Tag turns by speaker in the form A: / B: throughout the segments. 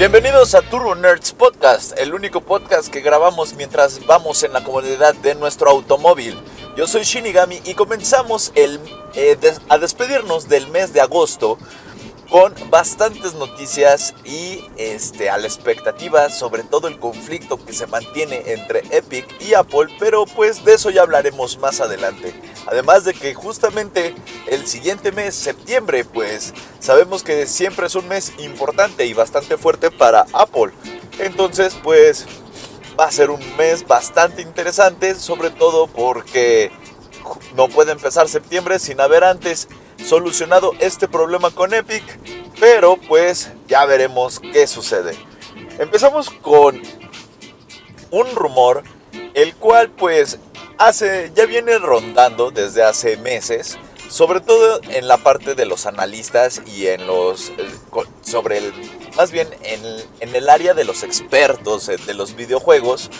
A: Bienvenidos a Turbo Nerds Podcast, el único podcast que grabamos mientras vamos en la comodidad de nuestro automóvil. Yo soy Shinigami y comenzamos eh, a despedirnos del mes de agosto con bastantes noticias y este, a la expectativa sobre todo el conflicto que se mantiene entre Epic y Apple, pero pues de eso ya hablaremos más adelante. Además de que justamente el siguiente mes, septiembre, pues sabemos que siempre es un mes importante y bastante fuerte para Apple. Entonces pues va a ser un mes bastante interesante, sobre todo porque no puede empezar septiembre sin haber antes solucionado este problema con Epic, pero pues ya veremos qué sucede. Empezamos con un rumor, el cual pues hace, ya viene rondando desde hace meses, sobre todo en la parte de los analistas y en los, eh, sobre el, más bien en, en el área de los expertos eh, de los videojuegos,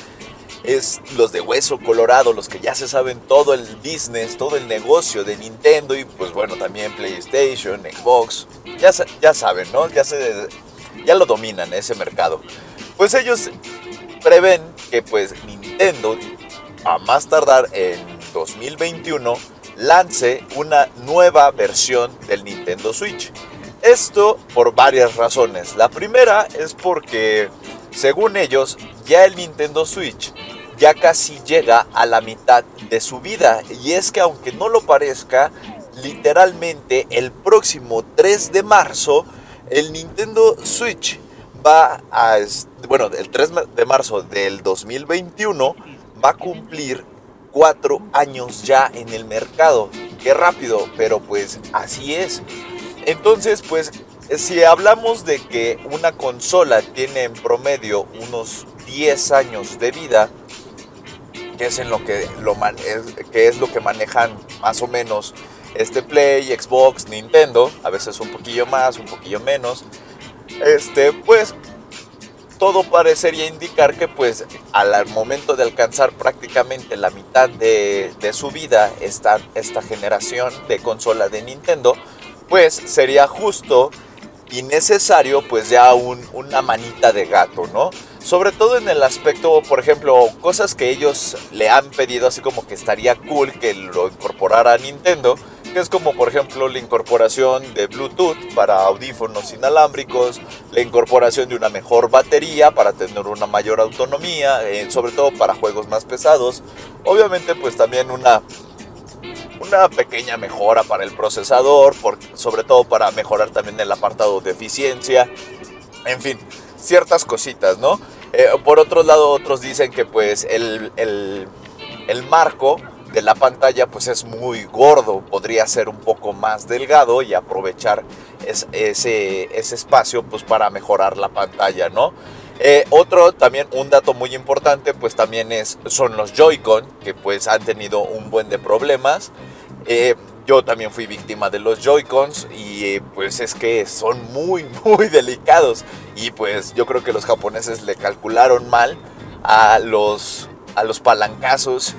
A: es los de hueso colorado, los que ya se saben todo el business, todo el negocio de Nintendo y pues bueno, también PlayStation, Xbox, ya, ya saben, ¿no? Ya, se, ya lo dominan ese mercado. Pues ellos prevén que pues Nintendo, a más tardar en 2021, lance una nueva versión del Nintendo Switch. Esto por varias razones. La primera es porque, según ellos, ya el Nintendo Switch ya casi llega a la mitad de su vida. Y es que aunque no lo parezca, literalmente el próximo 3 de marzo, el Nintendo Switch va a, bueno, el 3 de marzo del 2021 va a cumplir cuatro años ya en el mercado. Qué rápido, pero pues así es. Entonces, pues, si hablamos de que una consola tiene en promedio unos 10 años de vida, que es en lo que lo que es lo que manejan más o menos este Play, Xbox, Nintendo, a veces un poquillo más, un poquillo menos. Este, pues todo parecería indicar que pues al momento de alcanzar prácticamente la mitad de, de su vida esta, esta generación de consola de Nintendo, pues sería justo y necesario pues ya un- una manita de gato, ¿no? Sobre todo en el aspecto, por ejemplo, cosas que ellos le han pedido así como que estaría cool que lo incorporara a Nintendo, que es como por ejemplo la incorporación de Bluetooth para audífonos inalámbricos, la incorporación de una mejor batería para tener una mayor autonomía, eh, sobre todo para juegos más pesados, obviamente pues también una una pequeña mejora para el procesador, sobre todo para mejorar también el apartado de eficiencia, en fin, ciertas cositas, ¿no? Eh, por otro lado, otros dicen que pues el, el- marco de la pantalla pues es muy gordo, podría ser un poco más delgado y aprovechar es- ese, ese espacio pues para mejorar la pantalla, ¿no? Eh, otro también, un dato muy importante, pues también es, son los Joy-Con, que pues han tenido un buen de problemas. Eh, yo también fui víctima de los Joy-Cons y eh, pues es que son muy, muy delicados. Y pues yo creo que los japoneses le calcularon mal a los, a los palancazos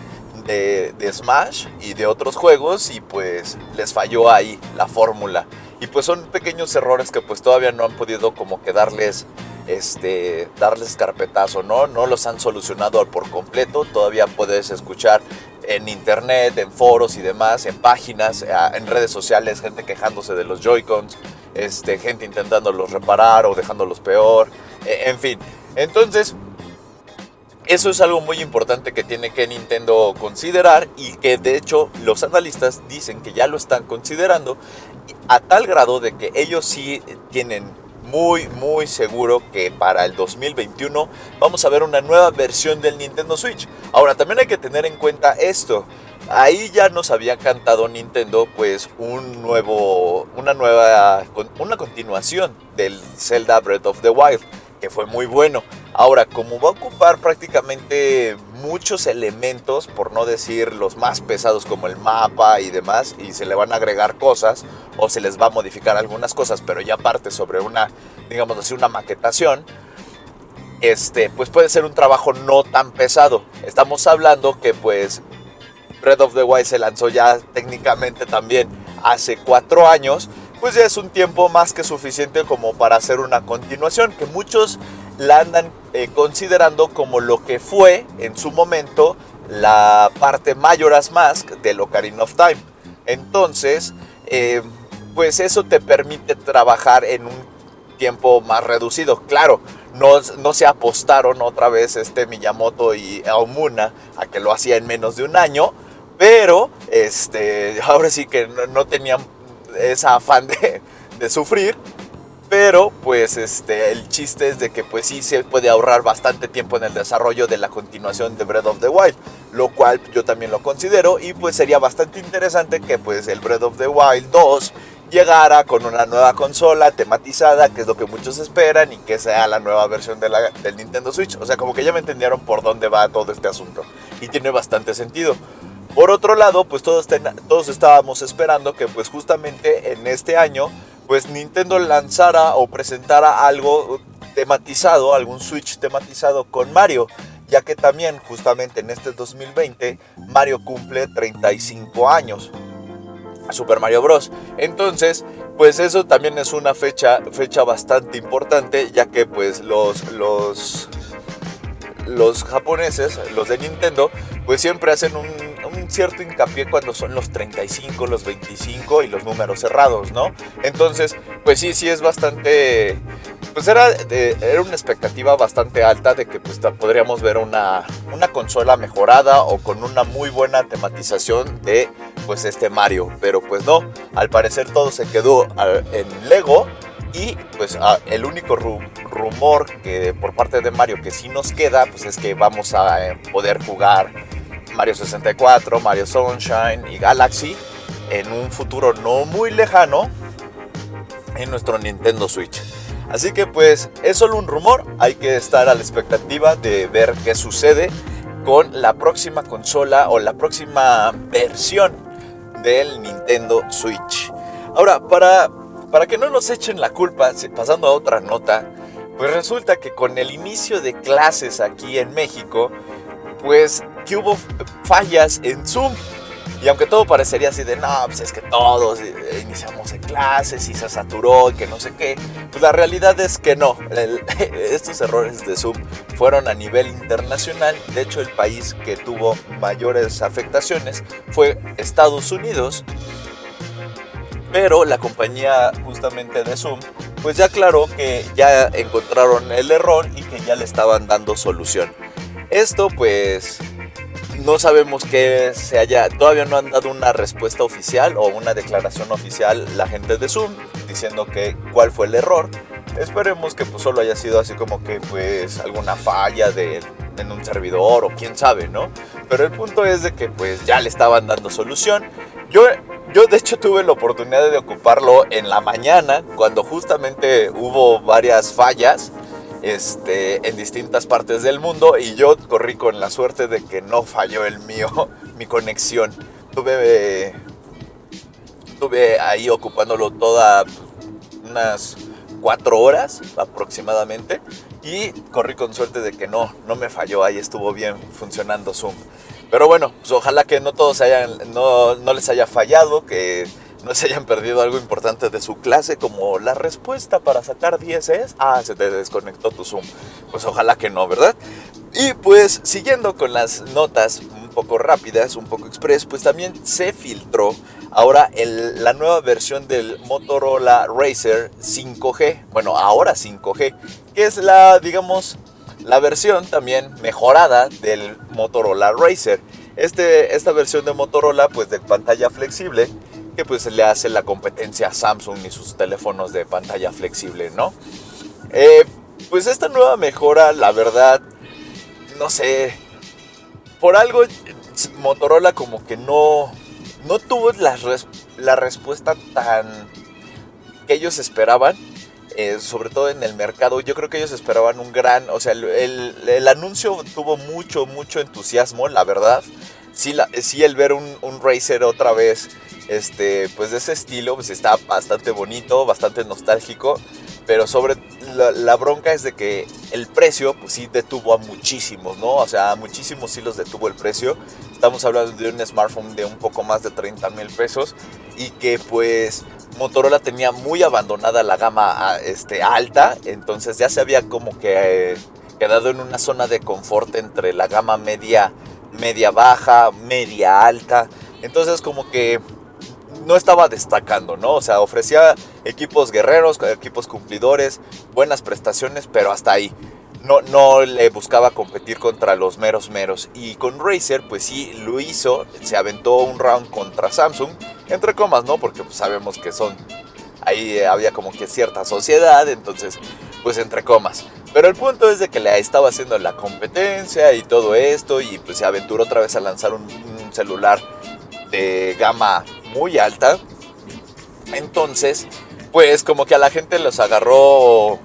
A: de, de Smash y de otros juegos y pues les falló ahí la fórmula. Y pues son pequeños errores que pues todavía no han podido como que darles este darles carpetazo, ¿no? No los han solucionado por completo, todavía puedes escuchar en internet, en foros y demás, en páginas, eh, en redes sociales, gente quejándose de los Joy-Cons, este, gente intentándolos reparar o dejándolos peor, eh, en fin. Entonces, eso es algo muy importante que tiene que Nintendo considerar y que de hecho los analistas dicen que ya lo están considerando a tal grado de que ellos sí tienen muy muy seguro que para el 2021 vamos a ver una nueva versión del Nintendo Switch. Ahora también hay que tener en cuenta esto. Ahí ya nos había cantado Nintendo pues un nuevo una nueva una continuación del Zelda Breath of the Wild que fue muy bueno. Ahora, como va a ocupar prácticamente muchos elementos, por no decir los más pesados como el mapa y demás, y se le van a agregar cosas o se les va a modificar algunas cosas, pero ya parte sobre una, digamos así, una maquetación, este, pues puede ser un trabajo no tan pesado. Estamos hablando que pues Breath of the Wild se lanzó ya técnicamente también hace cuatro años, pues ya es un tiempo más que suficiente como para hacer una continuación, que muchos la andan eh, considerando como lo que fue en su momento la parte Majora's Mask de Ocarina of Time. Entonces, eh, pues eso te permite trabajar en un tiempo más reducido. Claro, no, no, se apostaron otra vez este Miyamoto y Aomuna a que lo hacía en menos de un año, pero este, ahora sí que no, tenían esa afán de, de, sufrir. Pero pues este, el chiste es de que pues sí se puede ahorrar bastante tiempo en el desarrollo de la continuación de Breath of the Wild. Lo cual yo también lo considero y pues sería bastante interesante que pues el Breath of the Wild 2 llegara con una nueva consola tematizada, que es lo que muchos esperan, y que sea la nueva versión del Nintendo Switch. O sea, como que ya me entendieron por dónde va todo este asunto. Y tiene bastante sentido. Por otro lado, pues todos, todos estábamos esperando que pues justamente en este año pues Nintendo lanzara o presentara algo tematizado, algún Switch tematizado con Mario, ya que también justamente en este 2020 Mario cumple 35 años. Super Mario Bros. Entonces, pues eso también es una fecha, fecha bastante importante, ya que pues los, los, los japoneses, los de Nintendo, pues siempre hacen un cierto hincapié cuando son los 35, los 25 y los números cerrados, ¿no? Entonces, pues sí, sí es bastante... Pues era, era una expectativa bastante alta de que pues, podríamos ver una, una consola mejorada o con una muy buena tematización de pues este Mario. Pero pues no, al parecer todo se quedó en Lego y pues el único rumor que por parte de Mario que sí nos queda pues es que vamos a eh, poder jugar Mario 64, Mario Sunshine y Galaxy en un futuro no muy lejano en nuestro Nintendo Switch. Así que pues es solo un rumor, hay que estar a la expectativa de ver qué sucede con la próxima consola o la próxima versión del Nintendo Switch. Ahora, para, para que no nos echen la culpa, pasando a otra nota, pues resulta que con el inicio de clases aquí en México, pues que hubo fallas en Zoom. Y aunque todo parecería así de, no, pues es que todos eh, iniciamos en clases y se saturó y que no sé qué, pues la realidad es que no. estos errores de Zoom fueron a nivel internacional. De hecho, el país que tuvo mayores afectaciones fue Estados Unidos. Pero la compañía justamente de Zoom, pues ya aclaró que ya encontraron el error y que ya le estaban dando solución. Esto pues no sabemos que se haya, todavía no han dado una respuesta oficial o una declaración oficial la gente de Zoom diciendo que cuál fue el error. Esperemos que pues solo haya sido así como que pues alguna falla de, en un servidor o quién sabe, ¿no? Pero el punto es de que pues ya le estaban dando solución. Yo, yo de hecho tuve la oportunidad de ocuparlo en la mañana cuando justamente hubo varias fallas este, en distintas partes del mundo y yo corrí con la suerte de que no falló el mío, mi conexión. Tuve, tuve ahí ocupándolo toda unas cuatro horas aproximadamente y corrí con suerte de que no, no me falló, ahí estuvo bien funcionando Zoom. Pero bueno, pues ojalá que no todos hayan, no, no les haya fallado, que no se hayan perdido algo importante de su clase, como la respuesta para sacar 10 es, ah, se te desconectó tu Zoom. Pues ojalá que no, ¿verdad? Y pues siguiendo con las notas un poco rápidas, un poco express, pues también se filtró ahora la nueva versión del Motorola Racer 5G, bueno, ahora 5G, que es la, digamos, la versión también mejorada del Motorola Racer. Este, esta versión de Motorola, pues de pantalla flexible, que pues le hace la competencia a Samsung y sus teléfonos de pantalla flexible, ¿no? Eh, pues esta nueva mejora, la verdad, no sé, por algo Motorola como que no, no tuvo la, respuesta tan que ellos esperaban. eh, sobre todo en el mercado. Yo creo que ellos esperaban un gran, o sea, el, anuncio tuvo mucho, mucho entusiasmo, la verdad. Sí, sí el ver un, un Racer otra vez, este, pues de ese estilo, pues está bastante bonito, bastante nostálgico. Pero sobre la, bronca es de que el precio, pues sí detuvo a muchísimos, ¿no? O sea, a muchísimos sí los detuvo el precio. Estamos hablando de un smartphone de un poco más de 30 mil pesos y que pues Motorola tenía muy abandonada la gama este, alta, entonces ya se había como que eh, quedado en una zona de confort entre la gama media, media baja, media alta. Entonces como que no estaba destacando, ¿no? O sea, ofrecía equipos guerreros, equipos cumplidores, buenas prestaciones, pero hasta ahí. No, no le buscaba competir contra los meros meros. Y con Razer, pues sí, lo hizo. Se aventó un round contra Samsung. Entre comas, ¿no? Porque pues, sabemos que son... Ahí había como que cierta sociedad, entonces, pues entre comas. Pero el punto es de que le estaba haciendo la competencia y todo esto. Y pues se aventuró otra vez a lanzar un, un celular de gama muy alta. Entonces, pues como que a la gente los agarró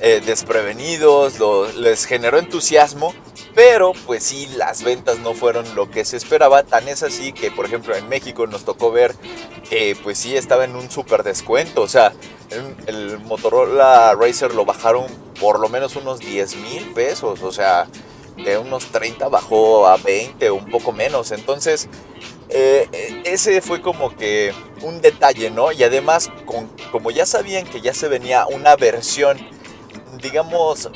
A: eh, desprevenidos, les generó entusiasmo, pero pues sí, las ventas no fueron lo que se esperaba. Tan es así que, por ejemplo, en México nos tocó ver que pues sí estaba en un súper descuento. O sea, el, Motorola Racer lo bajaron por lo menos unos 10 mil pesos. O sea, de unos 30 bajó a 20 o un poco menos. Entonces, eh, ese fue como que un detalle, ¿no? Y además, como ya sabían que ya se venía una versión, digamos,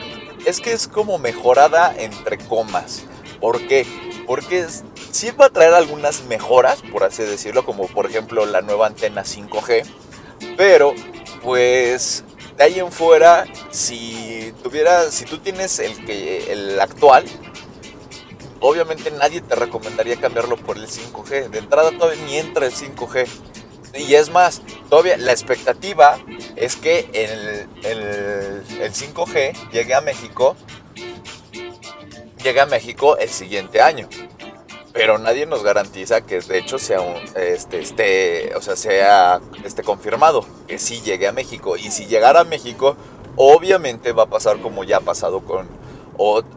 A: es que es como mejorada entre comas. ¿Por qué? Porque sí va a traer algunas mejoras, por así decirlo, como por ejemplo la nueva antena 5G, pero pues de ahí en fuera, si tuviera, si tú tienes el que el actual, obviamente nadie te recomendaría cambiarlo por el 5G. De entrada todavía ni entra el 5G. Y es más, todavía la expectativa es que el, el, 5G llegue a México, llegue a México el siguiente año. Pero nadie nos garantiza que de hecho sea un, este, esté, o sea, sea esté confirmado que sí llegue a México. Y si llegara a México, obviamente va a pasar como ya ha pasado con,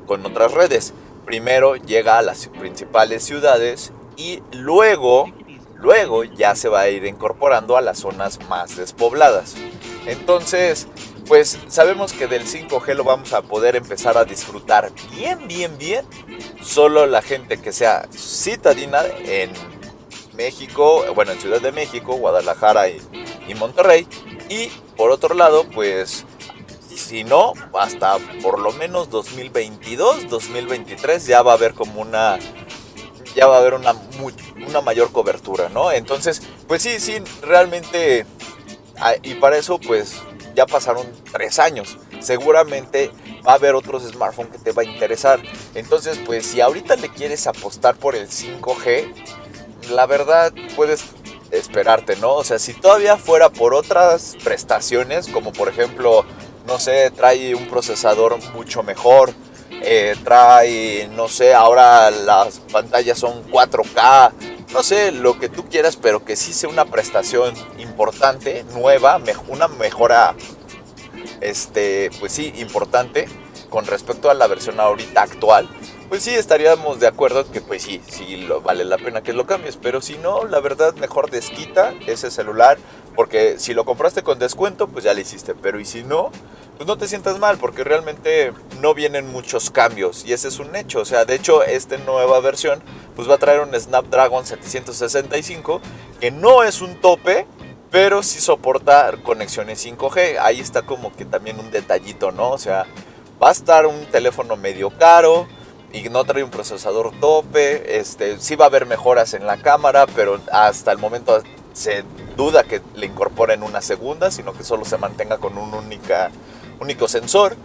A: con otras redes primero llega a las principales ciudades y luego, luego ya se va a ir incorporando a las zonas más despobladas. Entonces, pues sabemos que del 5G lo vamos a poder empezar a disfrutar bien, bien, bien. Solo la gente que sea citadina en México, bueno, en Ciudad de México, Guadalajara y, y Monterrey. Y por otro lado, pues si no, hasta por lo menos 2022, 2023 ya va a haber como una ya va a haber una, una mayor cobertura, ¿no? Entonces, pues sí, sí, realmente, ah, y para eso, pues ya pasaron tres años. Seguramente va a haber otros smartphones que te va a interesar. Entonces, pues si ahorita le quieres apostar por el 5G, la verdad puedes esperarte, ¿no? O sea, si todavía fuera por otras prestaciones, como por ejemplo no sé, trae un procesador mucho mejor, eh, trae, no sé, ahora las pantallas son 4K, no sé, lo que tú quieras, pero que sí sea una prestación importante, nueva, una mejora, este, pues sí, importante con respecto a la versión ahorita actual, pues sí estaríamos de acuerdo que pues sí, sí lo, vale la pena que lo cambies, pero si no, la verdad mejor desquita ese celular, porque si lo compraste con descuento, pues ya lo hiciste, pero y si no, pues no te sientas mal, porque realmente no vienen muchos cambios y ese es un hecho, o sea, de hecho esta nueva versión pues va a traer un Snapdragon 765 que no es un tope, pero sí soporta conexiones 5G, ahí está como que también un detallito, ¿no? O sea, va a estar un teléfono medio caro, y no trae un procesador tope. Este, sí va a haber mejoras en la cámara, pero hasta el momento se duda que le incorporen una segunda, sino que solo se mantenga con un única, único sensor.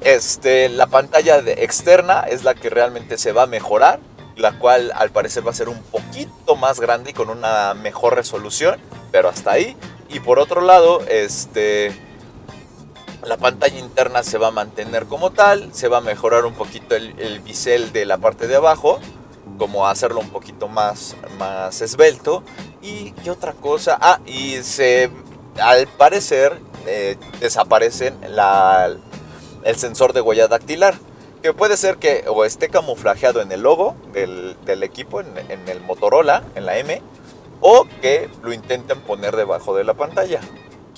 A: Este, la pantalla de externa es la que realmente se va a mejorar, la cual al parecer va a ser un poquito más grande y con una mejor resolución, pero hasta ahí. Y por otro lado, este, la pantalla interna se va a mantener como tal, se va a mejorar un poquito el, bisel de la parte de abajo, como hacerlo un poquito más, más esbelto. Y qué otra cosa, ah, y se, al parecer eh, desaparecen la, el sensor de huella dactilar. Que puede ser que o esté camuflajeado en el logo del, equipo, en, en el Motorola, en la M, o que lo intenten poner debajo de la pantalla.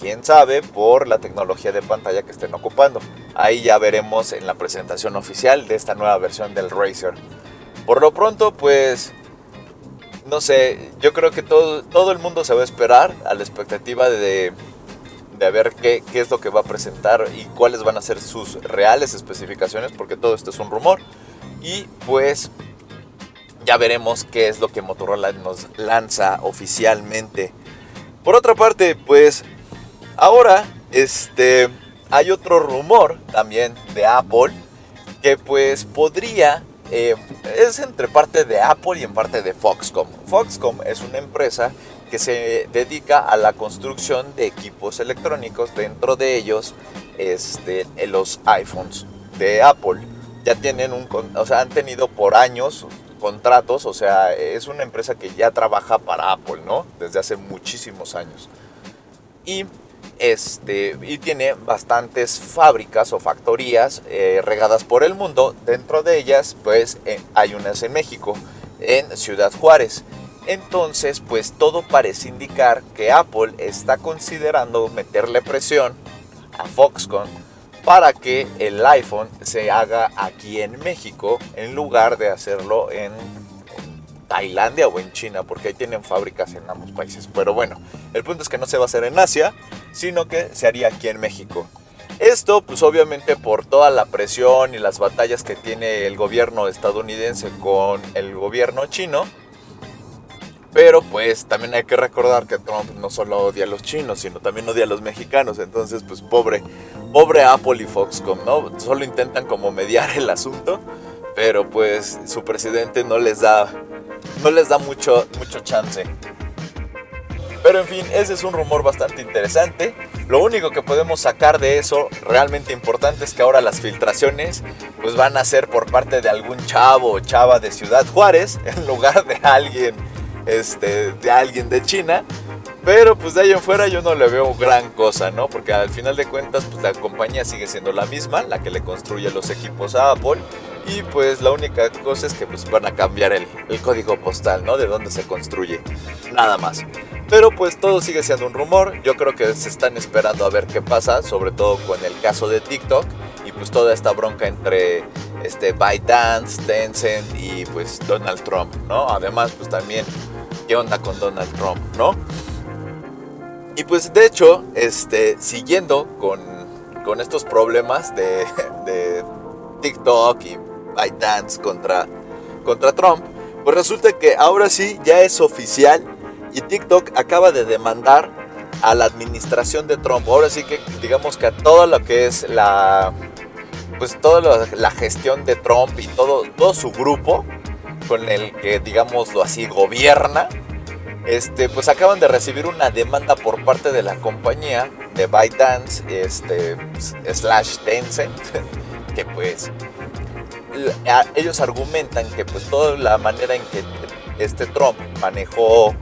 A: Quién sabe por la tecnología de pantalla que estén ocupando. Ahí ya veremos en la presentación oficial de esta nueva versión del Razer. Por lo pronto, pues no sé, yo creo que todo, todo el mundo se va a esperar a la expectativa de, de ver qué, qué, es lo que va a presentar y cuáles van a ser sus reales especificaciones, porque todo esto es un rumor. Y pues ya veremos qué es lo que Motorola nos lanza oficialmente. Por otra parte, pues ahora este, hay otro rumor también de Apple que pues podría eh, es entre parte de Apple y en parte de Foxcom. Foxcom es una empresa que se dedica a la construcción de equipos electrónicos, dentro de ellos este, los iPhones de Apple. Ya tienen un, o sea, han tenido por años contratos, o sea, es una empresa que ya trabaja para Apple, ¿no? Desde hace muchísimos años. Y este, y tiene bastantes fábricas o factorías eh, regadas por el mundo. Dentro de ellas, pues hay unas en México, en Ciudad Juárez. Entonces, pues todo parece indicar que Apple está considerando meterle presión a Foxconn para que el iPhone se haga aquí en México en lugar de hacerlo en Tailandia o en China, porque ahí tienen fábricas en ambos países. Pero bueno, el punto es que no se va a hacer en Asia, sino que se haría aquí en México. Esto, pues obviamente por toda la presión y las batallas que tiene el gobierno estadounidense con el gobierno chino. Pero pues también hay que recordar que Trump no solo odia a los chinos, sino también odia a los mexicanos. Entonces, pues pobre, pobre Apple y Foxconn, ¿no? Solo intentan como mediar el asunto, pero pues su presidente no les da no les da mucho, mucho chance. Pero en fin, ese es un rumor bastante interesante. Lo único que podemos sacar de eso realmente importante es que ahora las filtraciones pues van a ser por parte de algún chavo o chava de Ciudad Juárez en lugar de alguien este de alguien de China. Pero pues de ahí en fuera yo no le veo gran cosa, ¿no? Porque al final de cuentas pues la compañía sigue siendo la misma, la que le construye los equipos a Apple y pues la única cosa es que pues van a cambiar el, código postal, ¿no? De dónde se construye. Nada más. Pero pues todo sigue siendo un rumor. Yo creo que se están esperando a ver qué pasa, sobre todo con el caso de TikTok y pues toda esta bronca entre este ByteDance, Tencent y pues Donald Trump, ¿no? Además pues también qué onda con Donald Trump, ¿no? Y pues de hecho, este siguiendo con, con estos problemas de, de TikTok y ByteDance contra, contra Trump, pues resulta que ahora sí ya es oficial y TikTok acaba de demandar a la administración de Trump. Ahora sí que digamos que a todo lo que es la pues toda la gestión de Trump y todo, su grupo con el que digámoslo así gobierna, este, pues acaban de recibir una demanda por parte de la compañía de ByteDance, este, slash Tencent, que pues ellos argumentan que pues toda la manera en que este Trump manejó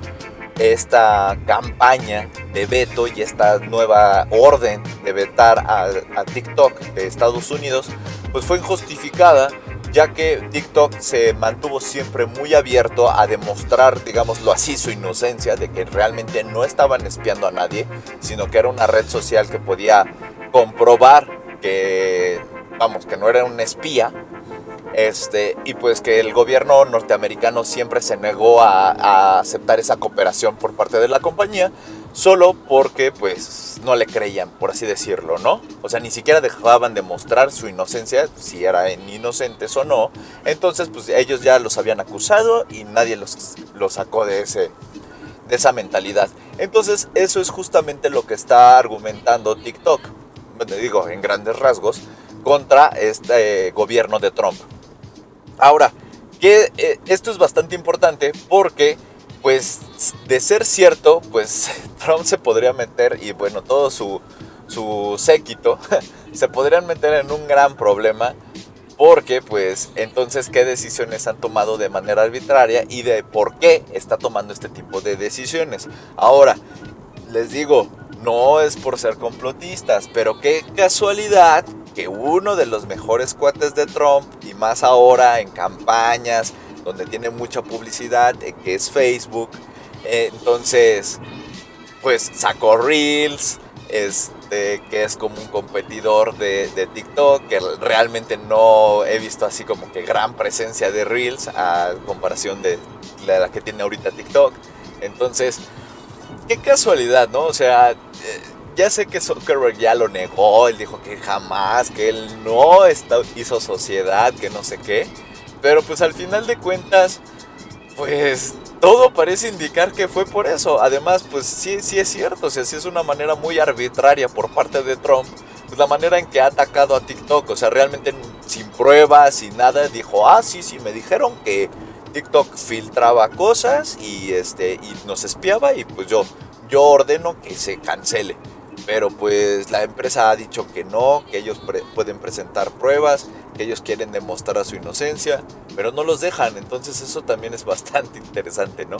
A: esta campaña de veto y esta nueva orden de vetar a, TikTok de Estados Unidos, pues fue injustificada, ya que TikTok se mantuvo siempre muy abierto a demostrar, digámoslo así, su inocencia de que realmente no estaban espiando a nadie, sino que era una red social que podía comprobar que, vamos, que no era un espía este, y pues que el gobierno norteamericano siempre se negó a, aceptar esa cooperación por parte de la compañía, solo porque pues no le creían, por así decirlo, ¿no? O sea, ni siquiera dejaban de mostrar su inocencia, si eran inocentes o no. Entonces, pues ellos ya los habían acusado y nadie los, los sacó de, ese, de esa mentalidad. Entonces, eso es justamente lo que está argumentando TikTok, digo, en grandes rasgos, contra este gobierno de Trump. Ahora, que eh, esto es bastante importante porque, pues, de ser cierto, pues Trump se podría meter y bueno, todo su, su séquito se podrían meter en un gran problema porque pues entonces qué decisiones han tomado de manera arbitraria y de por qué está tomando este tipo de decisiones. Ahora, les digo, no es por ser complotistas, pero qué casualidad que uno de los mejores cuates de Trump, y más ahora en campañas, donde tiene mucha publicidad, eh, que es Facebook, eh, entonces, pues sacó Reels, este, que es como un competidor de, TikTok, que realmente no he visto así como que gran presencia de Reels a comparación de la que tiene ahorita TikTok. Entonces, qué casualidad, ¿no? O sea, eh, ya sé que Zuckerberg ya lo negó, él dijo que jamás, que él no hizo sociedad, que no sé qué. Pero pues al final de cuentas, pues todo parece indicar que fue por eso. Además, pues sí, sí es cierto, o sea, sí es una manera muy arbitraria por parte de Trump, pues la manera en que ha atacado a TikTok, o sea, realmente sin pruebas, sin nada, dijo, ah, sí, sí, me dijeron que TikTok filtraba cosas y, este, y nos espiaba y pues yo, yo ordeno que se cancele. Pero pues la empresa ha dicho que no, que ellos pueden presentar pruebas, que ellos quieren demostrar su inocencia, pero no los dejan. Entonces eso también es bastante interesante, ¿no?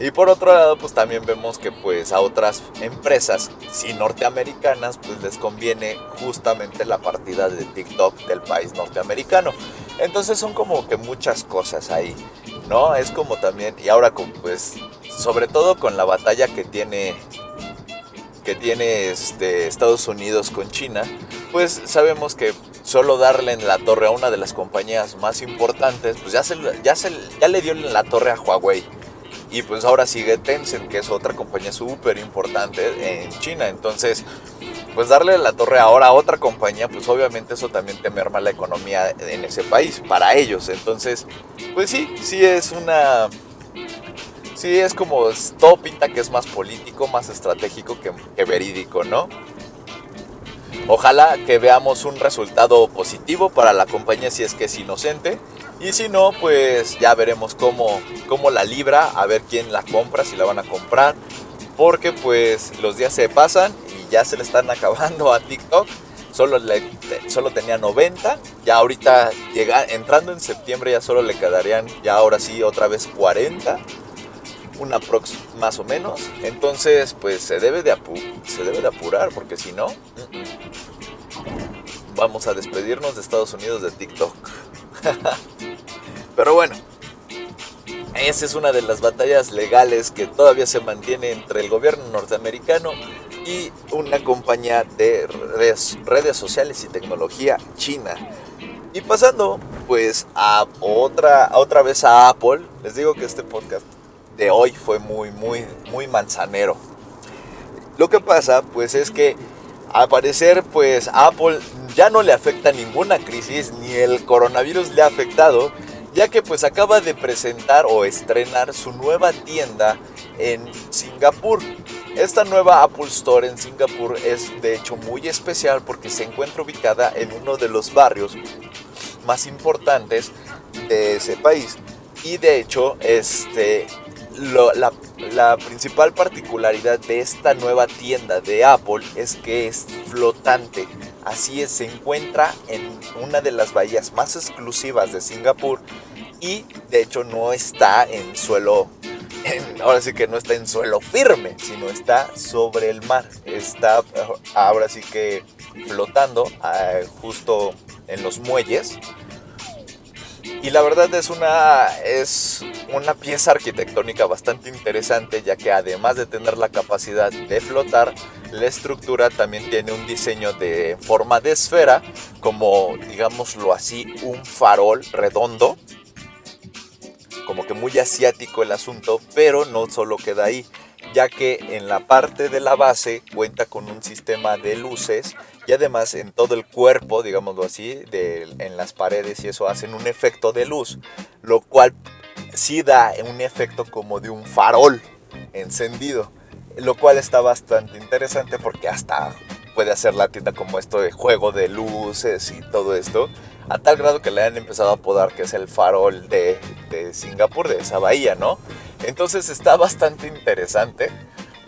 A: Y por otro lado, pues también vemos que pues a otras empresas, si norteamericanas, pues les conviene justamente la partida de TikTok del país norteamericano. Entonces son como que muchas cosas ahí, ¿no? Es como también, y ahora pues, sobre todo con la batalla que tiene que tiene este, Estados Unidos con China, pues sabemos que solo darle en la torre a una de las compañías más importantes, pues ya, se, ya, se, ya le dio en la torre a Huawei. Y pues ahora sigue Tencent, que es otra compañía súper importante en China. Entonces, pues darle la torre ahora a otra compañía, pues obviamente eso también te merma la economía en ese país, para ellos. Entonces, pues sí, sí es una... Sí es como todo pinta que es más político, más estratégico que, verídico, ¿no? Ojalá que veamos un resultado positivo para la compañía si es que es inocente y si no, pues ya veremos cómo, cómo la libra, a ver quién la compra, si la van a comprar. Porque pues los días se pasan y ya se le están acabando a TikTok. Solo, le, solo tenía 90, ya ahorita llega, entrando en septiembre ya solo le quedarían, ya ahora sí otra vez 40, una prox más o menos. Entonces pues se debe de, se debe de apurar porque si no, vamos a despedirnos de Estados Unidos de TikTok. Pero bueno, esa es una de las batallas legales que todavía se mantiene entre el gobierno norteamericano y una compañía de redes, redes sociales y tecnología china. Y pasando pues a otra, a otra vez a Apple, les digo que este podcast de hoy fue muy, muy, muy manzanero. Lo que pasa pues es que al parecer pues Apple ya no le afecta ninguna crisis, ni el coronavirus le ha afectado, ya que pues acaba de presentar o estrenar su nueva tienda en Singapur. Esta nueva Apple Store en Singapur es de hecho muy especial porque se encuentra ubicada en uno de los barrios más importantes de ese país. Y de hecho, este, la, principal particularidad de esta nueva tienda de Apple es que es flotante. Así es, se encuentra en una de las bahías más exclusivas de Singapur y de hecho no está en suelo, ahora sí que no está en suelo firme, sino está sobre el mar. Está ahora sí que flotando ah, justo en los muelles y la verdad es una, es una pieza arquitectónica bastante interesante, ya que además de tener la capacidad de flotar, la estructura también tiene un diseño de forma de esfera, como digámoslo así, un farol redondo. Como que muy asiático el asunto, pero no solo queda ahí, ya que en la parte de la base cuenta con un sistema de luces y además en todo el cuerpo, digámoslo así, en las paredes y eso hacen un efecto de luz, lo cual sí da un efecto como de un farol encendido, lo cual está bastante interesante porque hasta puede hacer la tienda como esto de juego de luces y todo esto, a tal grado que le han empezado a apodar que es el farol de, de Singapur, de esa bahía, ¿no? Entonces está bastante interesante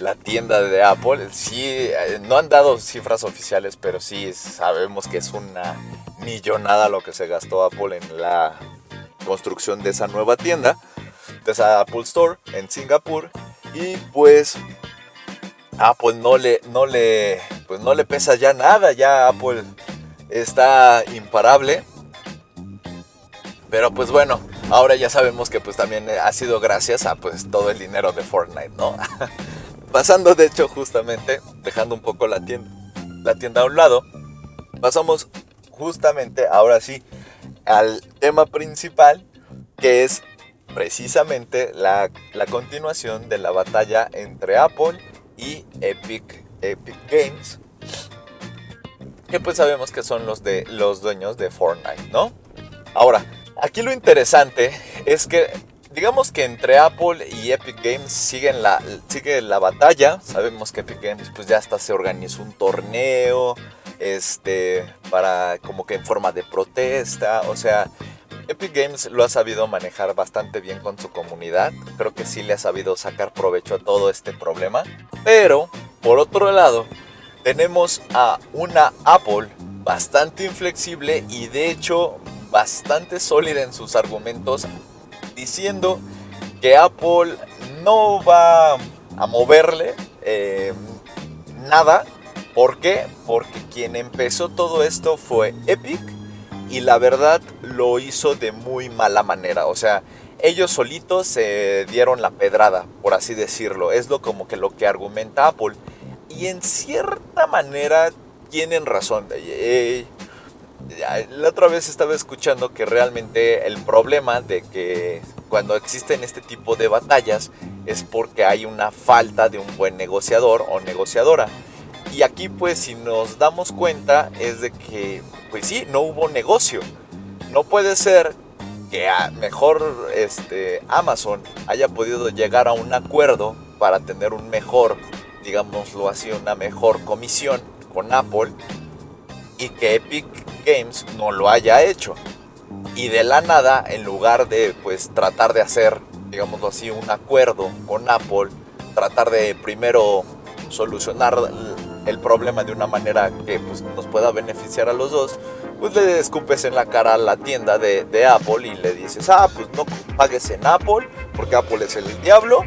A: la tienda de Apple. Sí, eh, no han dado cifras oficiales, pero sí sabemos que es una millonada lo que se gastó Apple en la construcción de esa nueva tienda, de esa Apple Store en Singapur. Y pues Apple no le, no le, pues no le pesa ya nada, ya Apple está imparable. Pero pues bueno, ahora ya sabemos que pues también ha sido gracias a pues todo el dinero de Fortnite, ¿no? Pasando de hecho justamente, dejando un poco la tienda, la tienda a un lado, pasamos justamente ahora sí al tema principal que es precisamente la, la continuación de la batalla entre Apple y Epic, Epic Games que pues sabemos que son los de los dueños de Fortnite, ¿no? Ahora, aquí lo interesante es que digamos que entre Apple y Epic Games siguen la, sigue la batalla. Sabemos que Epic Games pues ya hasta se organizó un torneo, este, para como que en forma de protesta, o sea, Epic Games lo ha sabido manejar bastante bien con su comunidad. Creo que sí le ha sabido sacar provecho a todo este problema. Pero, por otro lado, tenemos a una Apple bastante inflexible y de hecho bastante sólida en sus argumentos diciendo que Apple no va a moverle eh, nada. ¿Por qué? Porque quien empezó todo esto fue Epic y la verdad lo hizo de muy mala manera. O sea, ellos solitos se dieron la pedrada, por así decirlo. Es lo como que lo que argumenta Apple y en cierta manera tienen razón. La otra vez estaba escuchando que realmente el problema de que cuando existen este tipo de batallas es porque hay una falta de un buen negociador o negociadora. Y aquí pues si nos damos cuenta es de que pues sí, no hubo negocio. No puede ser que a mejor este, Amazon haya podido llegar a un acuerdo para tener un mejor digámoslo así, una mejor comisión con Apple y que Epic Games no lo haya hecho. Y de la nada, en lugar de pues tratar de hacer, digámoslo así, un acuerdo con Apple, tratar de primero solucionar el problema de una manera que pues, nos pueda beneficiar a los dos, pues le escupes en la cara a la tienda de, de Apple y le dices, ah, pues no pagues en Apple, porque Apple es el diablo,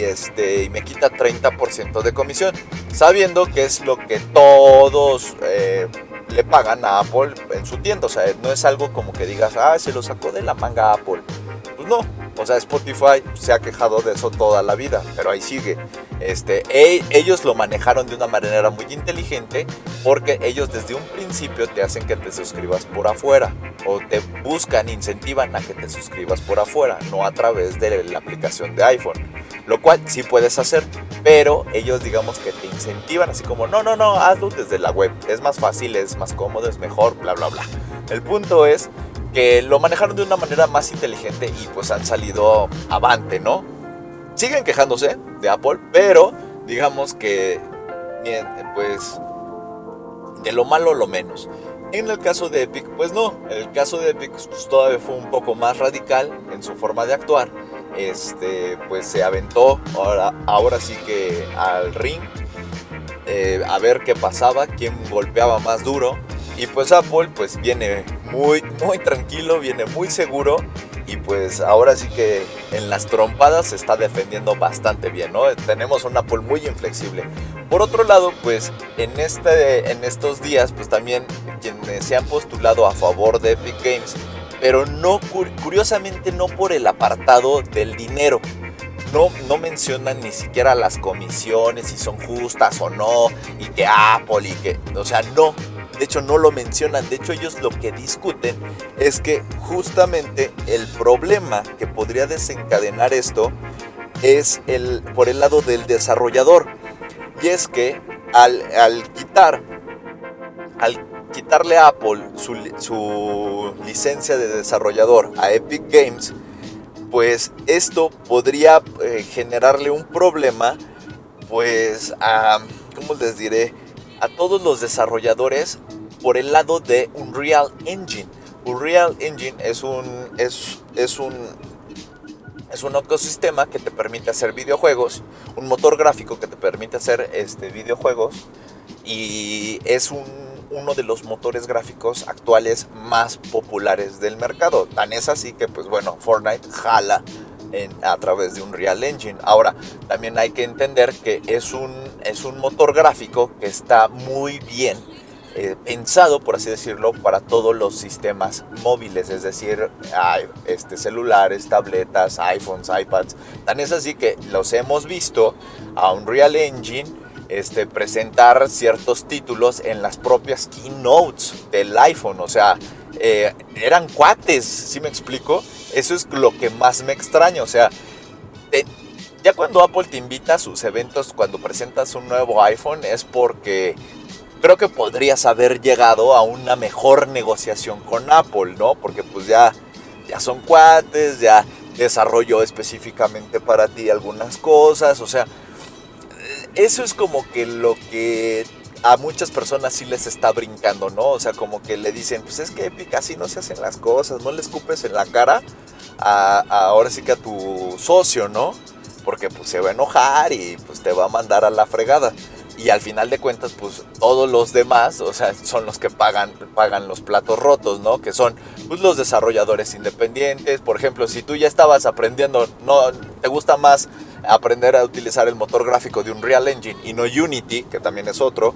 A: y, este, y me quita 30% de comisión, sabiendo que es lo que todos eh, le pagan a Apple en su tienda. O sea, no es algo como que digas, ah, se lo sacó de la manga Apple. Pues no, o sea, Spotify se ha quejado de eso toda la vida, pero ahí sigue. Este, e, ellos lo manejaron de una manera muy inteligente porque ellos desde un principio te hacen que te suscribas por afuera o te buscan, incentivan a que te suscribas por afuera, no a través de la aplicación de iPhone. Lo cual sí puedes hacer, pero ellos digamos que te incentivan así como, no, no, no, hazlo desde la web. Es más fácil, es más cómodo, es mejor, bla, bla, bla. El punto es que lo manejaron de una manera más inteligente y pues han salido avante, ¿no? Siguen quejándose de Apple, pero digamos que, pues, de lo malo lo menos. En el caso de Epic, pues no. En el caso de Epic pues, todavía fue un poco más radical en su forma de actuar. Este, pues se aventó ahora, ahora sí que al ring eh, a ver qué pasaba, quién golpeaba más duro. Y pues Apple pues viene muy, muy tranquilo, viene muy seguro y pues ahora sí que en las trompadas se está defendiendo bastante bien, ¿no? Tenemos un Apple muy inflexible. Por otro lado, pues en, este, en estos días pues también quienes se han postulado a favor de Epic Games, pero no curiosamente no por el apartado del dinero. No, no, mencionan ni siquiera las comisiones, si son justas o no, y que Apple y que, o sea, no, de hecho no lo mencionan, de hecho ellos lo que discuten es que justamente el problema que podría desencadenar esto es el, por el lado del desarrollador. Y es que al, quitar, al quitarle a Apple su, licencia de desarrollador a Epic Games, pues esto podría eh, generarle un problema, pues a, ¿cómo les diré? a todos los desarrolladores por el lado de Unreal Engine. Unreal Engine es un, es, es un, es un ecosistema que te permite hacer videojuegos, un motor gráfico que te permite hacer este, videojuegos y es un, uno de los motores gráficos actuales más populares del mercado. Tan es así que, pues bueno, Fortnite jala a través de un Real Engine. Ahora, también hay que entender que es un, es un motor gráfico que está muy bien eh, pensado, por así decirlo, para todos los sistemas móviles, es decir, este, celulares, tabletas, iPhones, iPads. Tan es así que los hemos visto a un Real Engine este, presentar ciertos títulos en las propias keynotes del iPhone. O sea, eh, eran cuates, si me explico? Eso es lo que más me extraña. O sea, ya cuando Apple te invita a sus eventos, cuando presentas un nuevo iPhone, es porque creo que podrías haber llegado a una mejor negociación con Apple, ¿no? Porque pues ya, ya son cuates, ya desarrolló específicamente para ti algunas cosas, o sea, eso es como que lo que a muchas personas sí les está brincando, ¿no? O sea, como que le dicen, pues es que Epic así no se hacen las cosas, no le escupes en la cara a, ahora sí que a tu socio, ¿no? Porque pues se va a enojar y pues te va a mandar a la fregada y al final de cuentas, pues todos los demás, o sea, son los que pagan, pagan los platos rotos, ¿no? Que son pues, los desarrolladores independientes. Por ejemplo, si tú ya estabas aprendiendo, no te gusta más aprender a utilizar el motor gráfico de un Real Engine y no Unity, que también es otro,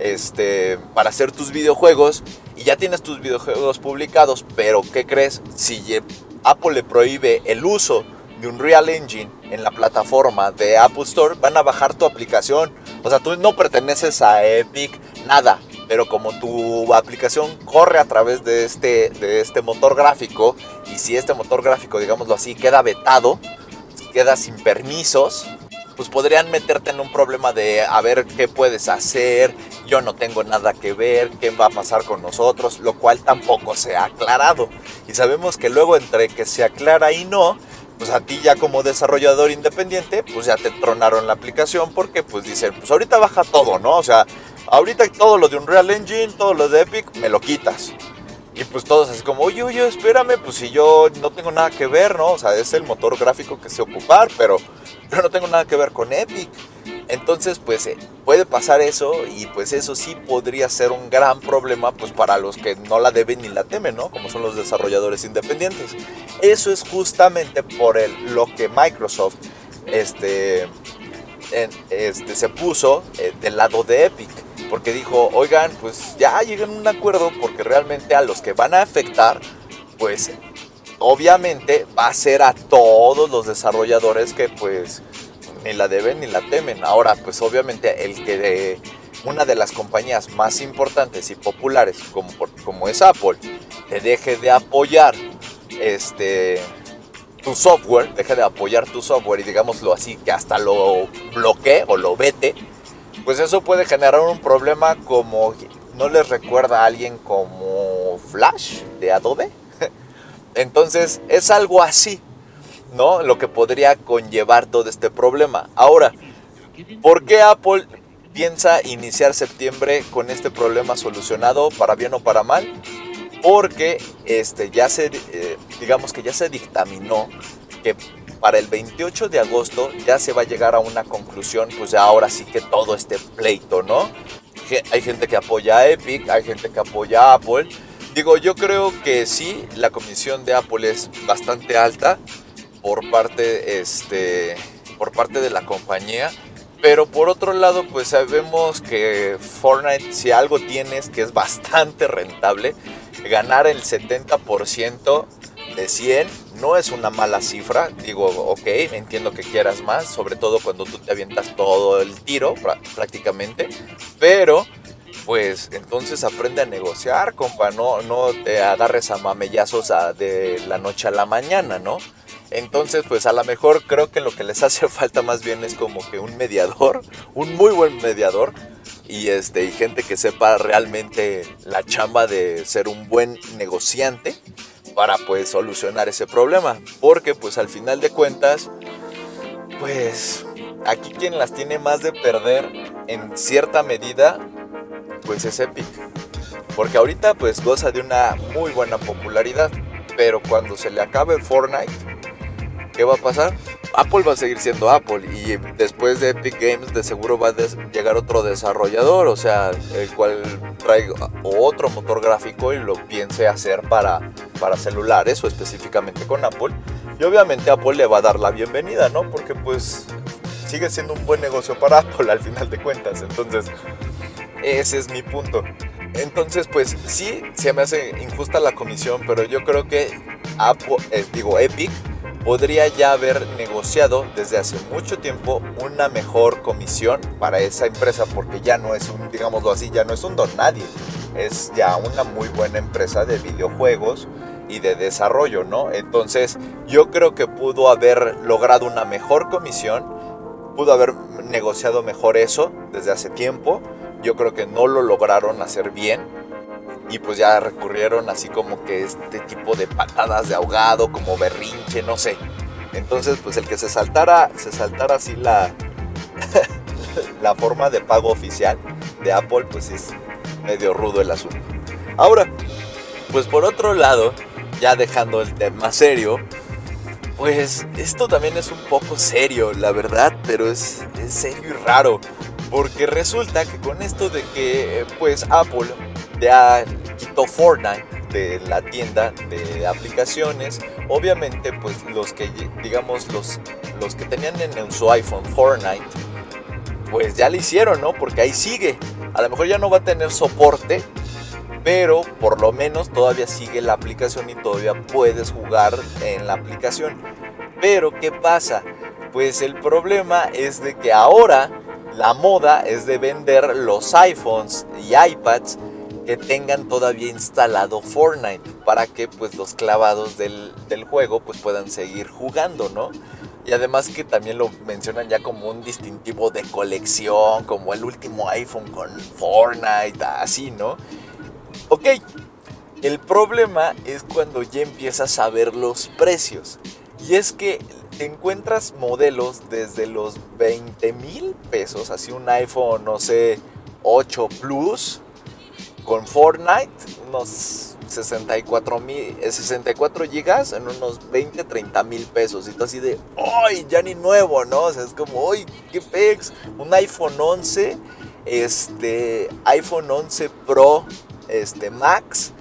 A: este, para hacer tus videojuegos y ya tienes tus videojuegos publicados, pero ¿qué crees? Si Apple le prohíbe el uso de un Real Engine en la plataforma de Apple Store, van a bajar tu aplicación. O sea, tú no perteneces a Epic, nada. Pero como tu aplicación corre a través de este, de este motor gráfico, y si este motor gráfico, digámoslo así, queda vetado, queda sin permisos, pues podrían meterte en un problema de a ver qué puedes hacer, yo no tengo nada que ver, qué va a pasar con nosotros, lo cual tampoco se ha aclarado. Y sabemos que luego entre que se aclara y no, pues a ti ya como desarrollador independiente, pues ya te tronaron la aplicación porque pues dicen, pues ahorita baja todo, ¿no? O sea, ahorita todo lo de Unreal Engine, todo lo de Epic, me lo quitas. Y pues todos así como, oye, oye, espérame, pues si yo no tengo nada que ver, ¿no? O sea, es el motor gráfico que sé ocupar, pero yo no tengo nada que ver con Epic. Entonces, pues eh, puede pasar eso y pues eso sí podría ser un gran problema pues para los que no la deben ni la temen, ¿no? Como son los desarrolladores independientes. Eso es justamente por el, lo que Microsoft este, este, se puso eh, del lado de Epic. Porque dijo, oigan, pues ya lleguen a un acuerdo porque realmente a los que van a afectar, pues obviamente va a ser a todos los desarrolladores que pues ni la deben ni la temen. Ahora, pues obviamente el que de una de las compañías más importantes y populares como, como es Apple te deje de apoyar este tu software, deje de apoyar tu software y digámoslo así, que hasta lo bloquee o lo vete, pues eso puede generar un problema como, ¿no les recuerda a alguien como Flash de Adobe? Entonces es algo así. ¿No? Lo que podría conllevar todo este problema. Ahora, ¿por qué Apple piensa iniciar septiembre con este problema solucionado para bien o para mal? Porque este, ya se, eh, digamos que ya se dictaminó que para el 28 de agosto ya se va a llegar a una conclusión, pues ahora sí que todo este pleito, ¿no? Hay gente que apoya a Epic, hay gente que apoya a Apple. Digo, yo creo que sí, la comisión de Apple es bastante alta, por parte, este, por parte de la compañía. Pero por otro lado, pues sabemos que Fortnite, si algo tiene, es que es bastante rentable. Ganar el 70% de 100 no es una mala cifra. Digo, ok, entiendo que quieras más, sobre todo cuando tú te avientas todo el tiro prácticamente. Pero, pues entonces aprende a negociar, compa. No, no te agarres a mamellazos de la noche a la mañana, ¿no? Entonces, pues a lo mejor creo que lo que les hace falta más bien es como que un mediador, un muy buen mediador y este y gente que sepa realmente la chamba de ser un buen negociante para pues solucionar ese problema, porque pues al final de cuentas pues aquí quien las tiene más de perder en cierta medida pues es Epic. Porque ahorita pues goza de una muy buena popularidad, pero cuando se le acabe Fortnite ¿qué va a pasar? Apple va a seguir siendo Apple y después de Epic Games de seguro va a llegar otro desarrollador, o sea, el cual traiga otro motor gráfico y lo piense hacer para, para celulares o específicamente con Apple. Y obviamente Apple le va a dar la bienvenida, ¿no? Porque pues sigue siendo un buen negocio para Apple al final de cuentas. Entonces, ese es mi punto. Entonces, pues sí, se me hace injusta la comisión, pero yo creo que Apple, eh, digo, Epic podría ya haber negociado desde hace mucho tiempo una mejor comisión para esa empresa porque ya no es un, digámoslo así, ya no es un don nadie, es ya una muy buena empresa de videojuegos y de desarrollo, ¿no? Entonces yo creo que pudo haber logrado una mejor comisión, pudo haber negociado mejor eso desde hace tiempo, yo creo que no lo lograron hacer bien y pues ya recurrieron así como que este tipo de patadas de ahogado, como berrinche, no sé. Entonces, pues el que se saltara, se saltara así la, la forma de pago oficial de Apple, pues es medio rudo el asunto. Ahora, pues por otro lado, ya dejando el tema serio, pues esto también es un poco serio, la verdad, pero es, es serio y raro. Porque resulta que con esto de que pues Apple ya quitó Fortnite de la tienda de aplicaciones. Obviamente, pues los que, digamos, los, los que tenían en su iPhone Fortnite, pues ya lo hicieron, ¿no? Porque ahí sigue. A lo mejor ya no va a tener soporte, pero por lo menos todavía sigue la aplicación y todavía puedes jugar en la aplicación. Pero, ¿qué pasa? Pues el problema es de que ahora la moda es de vender los iPhones y iPads que tengan todavía instalado Fortnite para que pues los clavados del, juego pues puedan seguir jugando, ¿no? Y además que también lo mencionan ya como un distintivo de colección, como el último iPhone con Fortnite, así, ¿no? Ok, el problema es cuando ya empiezas a ver los precios. Y es que encuentras modelos desde los 20 mil pesos, así un iPhone, no sé, 8 Plus, con Fortnite, unos 64 mil, 64 gigas en unos 20, 30 mil pesos. Y tú así de, ¡ay! Ya ni nuevo, ¿no? O sea, es como, ¡ay! ¡Qué pex! Un iPhone 11, este, iPhone 11 Pro, este, Max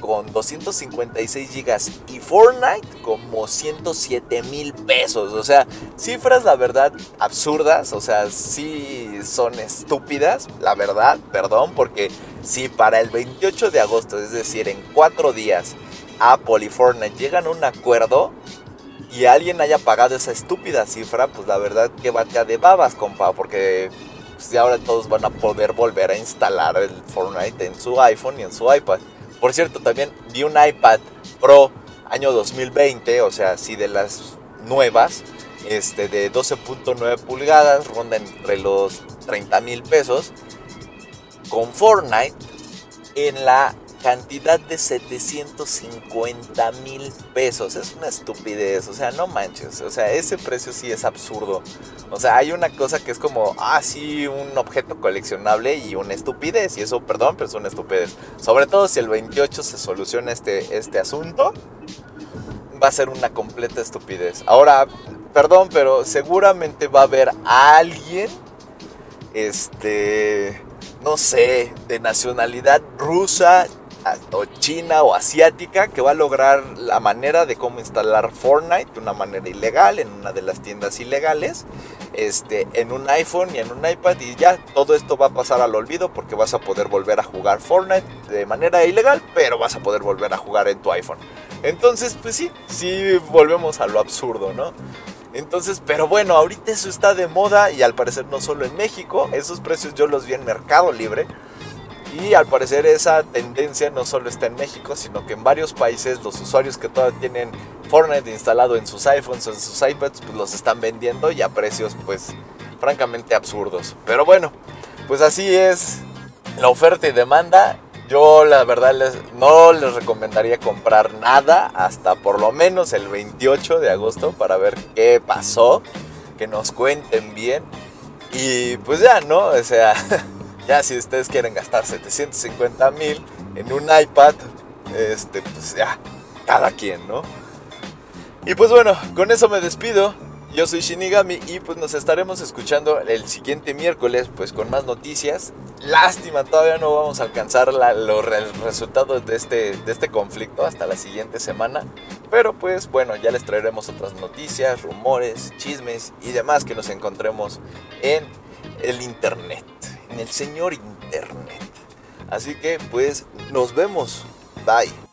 A: con 256 gigas y Fortnite como 107 mil pesos. O sea, cifras la verdad absurdas, o sea, sí son estúpidas, la verdad, perdón, porque si para el 28 de agosto, es decir, en cuatro días, Apple y Fortnite llegan a un acuerdo y alguien haya pagado esa estúpida cifra, pues la verdad que batea de babas, compa, porque pues, ahora todos van a poder volver a instalar el Fortnite en su iPhone y en su iPad. Por cierto, también vi un iPad Pro año 2020, o sea, sí de las nuevas, este, de 12.9 pulgadas, ronda entre los 30 mil pesos, con Fortnite en la cantidad de 750 mil pesos. Es una estupidez, o sea, no manches. O sea, ese precio sí es absurdo. O sea, hay una cosa que es como, ah, sí, un objeto coleccionable y una estupidez. Y eso, perdón, pero es una estupidez. Sobre todo si el 28 se soluciona este, este asunto, va a ser una completa estupidez. Ahora, perdón, pero seguramente va a haber alguien, este, no sé, de nacionalidad rusa, o china o asiática que va a lograr la manera de cómo instalar Fortnite de una manera ilegal en una de las tiendas ilegales este, en un iPhone y en un iPad y ya todo esto va a pasar al olvido porque vas a poder volver a jugar Fortnite de manera ilegal pero vas a poder volver a jugar en tu iPhone entonces pues sí, sí volvemos a lo absurdo, ¿no? Entonces, pero bueno, ahorita eso está de moda y al parecer no solo en México, esos precios yo los vi en Mercado Libre y al parecer esa tendencia no solo está en México, sino que en varios países los usuarios que todavía tienen Fortnite instalado en sus iPhones o en sus iPads, pues los están vendiendo y a precios pues francamente absurdos. Pero bueno, pues así es la oferta y demanda. Yo la verdad les, no les recomendaría comprar nada hasta por lo menos el 28 de agosto para ver qué pasó, que nos cuenten bien. Y pues ya, ¿no? O sea... Ya si ustedes quieren gastar 750 mil en un iPad, este, pues ya, cada quien, ¿no? Y pues bueno, con eso me despido. Yo soy Shinigami y pues nos estaremos escuchando el siguiente miércoles pues con más noticias. Lástima, todavía no vamos a alcanzar los resultados de este, de este conflicto hasta la siguiente semana. Pero pues bueno, ya les traeremos otras noticias, rumores, chismes y demás que nos encontremos en el Internet, en el señor Internet. Así que pues nos vemos. Bye.